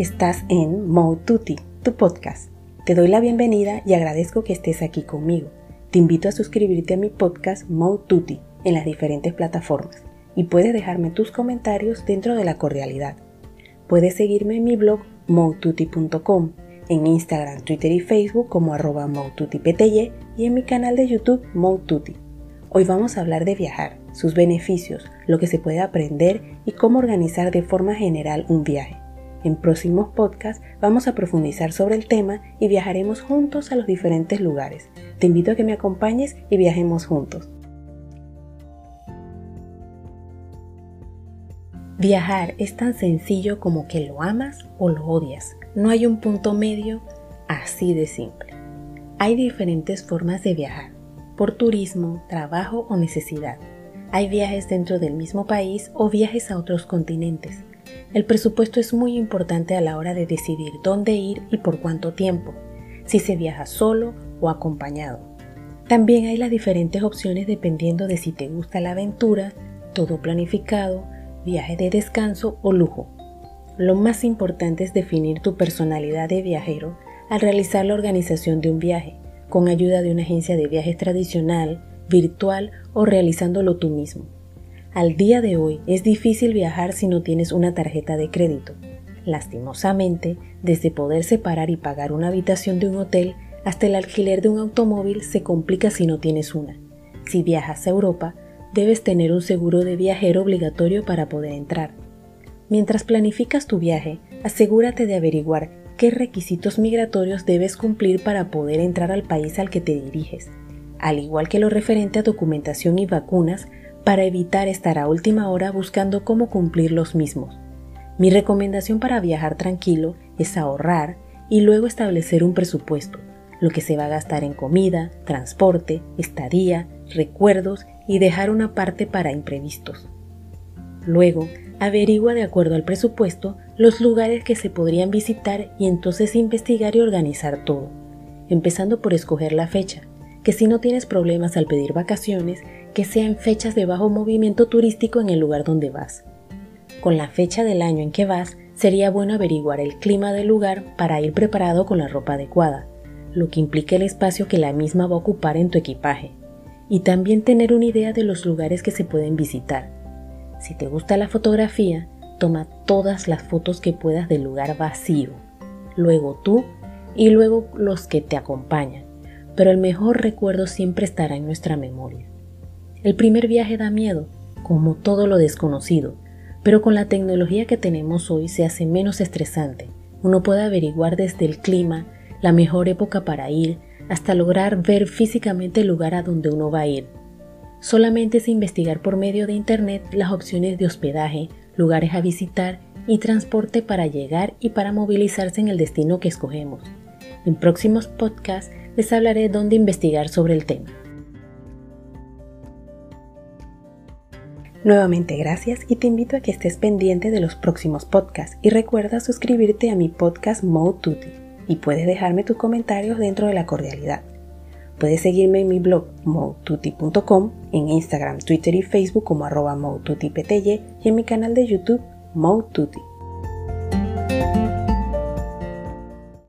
estás en Mode Tutti, tu podcast. Te doy la bienvenida y agradezco que estés aquí conmigo. Te invito a suscribirte a mi podcast Mode Tutti en las diferentes plataformas y puedes dejarme tus comentarios dentro de la cordialidad. Puedes seguirme en mi blog modetutti.com, en Instagram, Twitter y Facebook como arroba y en mi canal de YouTube Mode Hoy vamos a hablar de viajar, sus beneficios, lo que se puede aprender y cómo organizar de forma general un viaje. En próximos podcasts vamos a profundizar sobre el tema y viajaremos juntos a los diferentes lugares. Te invito a que me acompañes y viajemos juntos. Viajar es tan sencillo como que lo amas o lo odias. No hay un punto medio así de simple. Hay diferentes formas de viajar, por turismo, trabajo o necesidad. Hay viajes dentro del mismo país o viajes a otros continentes. El presupuesto es muy importante a la hora de decidir dónde ir y por cuánto tiempo, si se viaja solo o acompañado. También hay las diferentes opciones dependiendo de si te gusta la aventura, todo planificado, viaje de descanso o lujo. Lo más importante es definir tu personalidad de viajero al realizar la organización de un viaje, con ayuda de una agencia de viajes tradicional, virtual o realizándolo tú mismo. Al día de hoy es difícil viajar si no tienes una tarjeta de crédito. Lastimosamente, desde poder separar y pagar una habitación de un hotel hasta el alquiler de un automóvil se complica si no tienes una. Si viajas a Europa, debes tener un seguro de viajero obligatorio para poder entrar. Mientras planificas tu viaje, asegúrate de averiguar qué requisitos migratorios debes cumplir para poder entrar al país al que te diriges al igual que lo referente a documentación y vacunas, para evitar estar a última hora buscando cómo cumplir los mismos. Mi recomendación para viajar tranquilo es ahorrar y luego establecer un presupuesto, lo que se va a gastar en comida, transporte, estadía, recuerdos y dejar una parte para imprevistos. Luego, averigua de acuerdo al presupuesto los lugares que se podrían visitar y entonces investigar y organizar todo, empezando por escoger la fecha, que si no tienes problemas al pedir vacaciones, que sean fechas de bajo movimiento turístico en el lugar donde vas. Con la fecha del año en que vas, sería bueno averiguar el clima del lugar para ir preparado con la ropa adecuada, lo que implica el espacio que la misma va a ocupar en tu equipaje, y también tener una idea de los lugares que se pueden visitar. Si te gusta la fotografía, toma todas las fotos que puedas del lugar vacío, luego tú y luego los que te acompañan pero el mejor recuerdo siempre estará en nuestra memoria. El primer viaje da miedo, como todo lo desconocido, pero con la tecnología que tenemos hoy se hace menos estresante. Uno puede averiguar desde el clima, la mejor época para ir, hasta lograr ver físicamente el lugar a donde uno va a ir. Solamente es investigar por medio de Internet las opciones de hospedaje, lugares a visitar y transporte para llegar y para movilizarse en el destino que escogemos. En próximos podcasts les hablaré dónde investigar sobre el tema. Nuevamente gracias y te invito a que estés pendiente de los próximos podcasts y recuerda suscribirte a mi podcast Mode Tutti y puedes dejarme tus comentarios dentro de la cordialidad. Puedes seguirme en mi blog modetutti.com, en Instagram, Twitter y Facebook como arroba y en mi canal de YouTube Mode